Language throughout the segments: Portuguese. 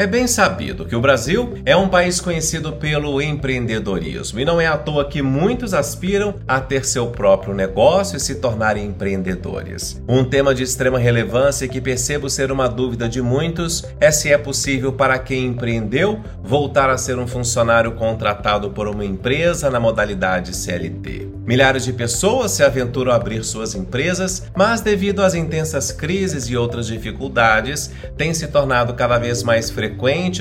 É bem sabido que o Brasil é um país conhecido pelo empreendedorismo e não é à toa que muitos aspiram a ter seu próprio negócio e se tornarem empreendedores. Um tema de extrema relevância que percebo ser uma dúvida de muitos é se é possível para quem empreendeu voltar a ser um funcionário contratado por uma empresa na modalidade CLT. Milhares de pessoas se aventuram a abrir suas empresas, mas devido às intensas crises e outras dificuldades, tem se tornado cada vez mais frequente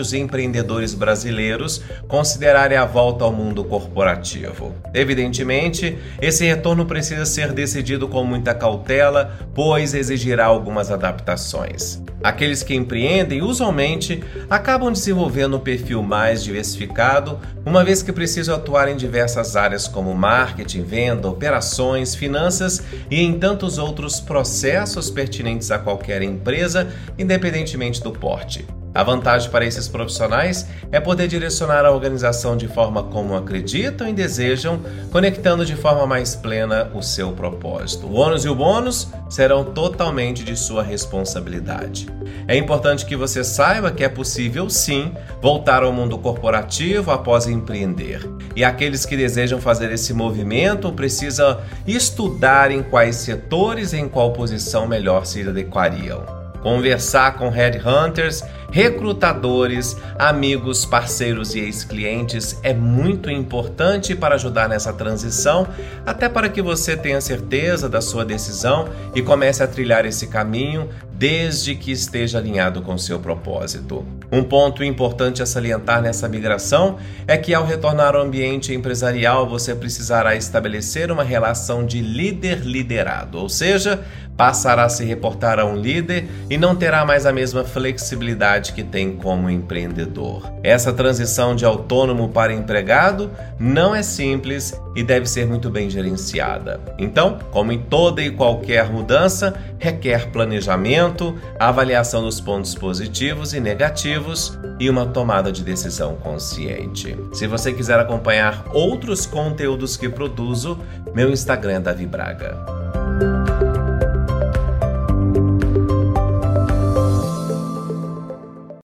os empreendedores brasileiros considerarem a volta ao mundo corporativo. Evidentemente, esse retorno precisa ser decidido com muita cautela, pois exigirá algumas adaptações. Aqueles que empreendem usualmente acabam desenvolvendo um perfil mais diversificado, uma vez que precisam atuar em diversas áreas como marketing, venda, operações, finanças e em tantos outros processos pertinentes a qualquer empresa, independentemente do porte. A vantagem para esses profissionais é poder direcionar a organização de forma como acreditam e desejam, conectando de forma mais plena o seu propósito. O ônus e o bônus serão totalmente de sua responsabilidade. É importante que você saiba que é possível sim voltar ao mundo corporativo após empreender. E aqueles que desejam fazer esse movimento precisam estudar em quais setores e em qual posição melhor se adequariam conversar com headhunters, recrutadores, amigos, parceiros e ex-clientes é muito importante para ajudar nessa transição, até para que você tenha certeza da sua decisão e comece a trilhar esse caminho desde que esteja alinhado com seu propósito. Um ponto importante a salientar nessa migração é que ao retornar ao ambiente empresarial, você precisará estabelecer uma relação de líder-liderado, ou seja, passará a se reportar a um líder e não terá mais a mesma flexibilidade que tem como empreendedor. Essa transição de autônomo para empregado não é simples e deve ser muito bem gerenciada. Então, como em toda e qualquer mudança, requer planejamento, avaliação dos pontos positivos e negativos e uma tomada de decisão consciente. Se você quiser acompanhar outros conteúdos que produzo, meu Instagram é Davi Braga.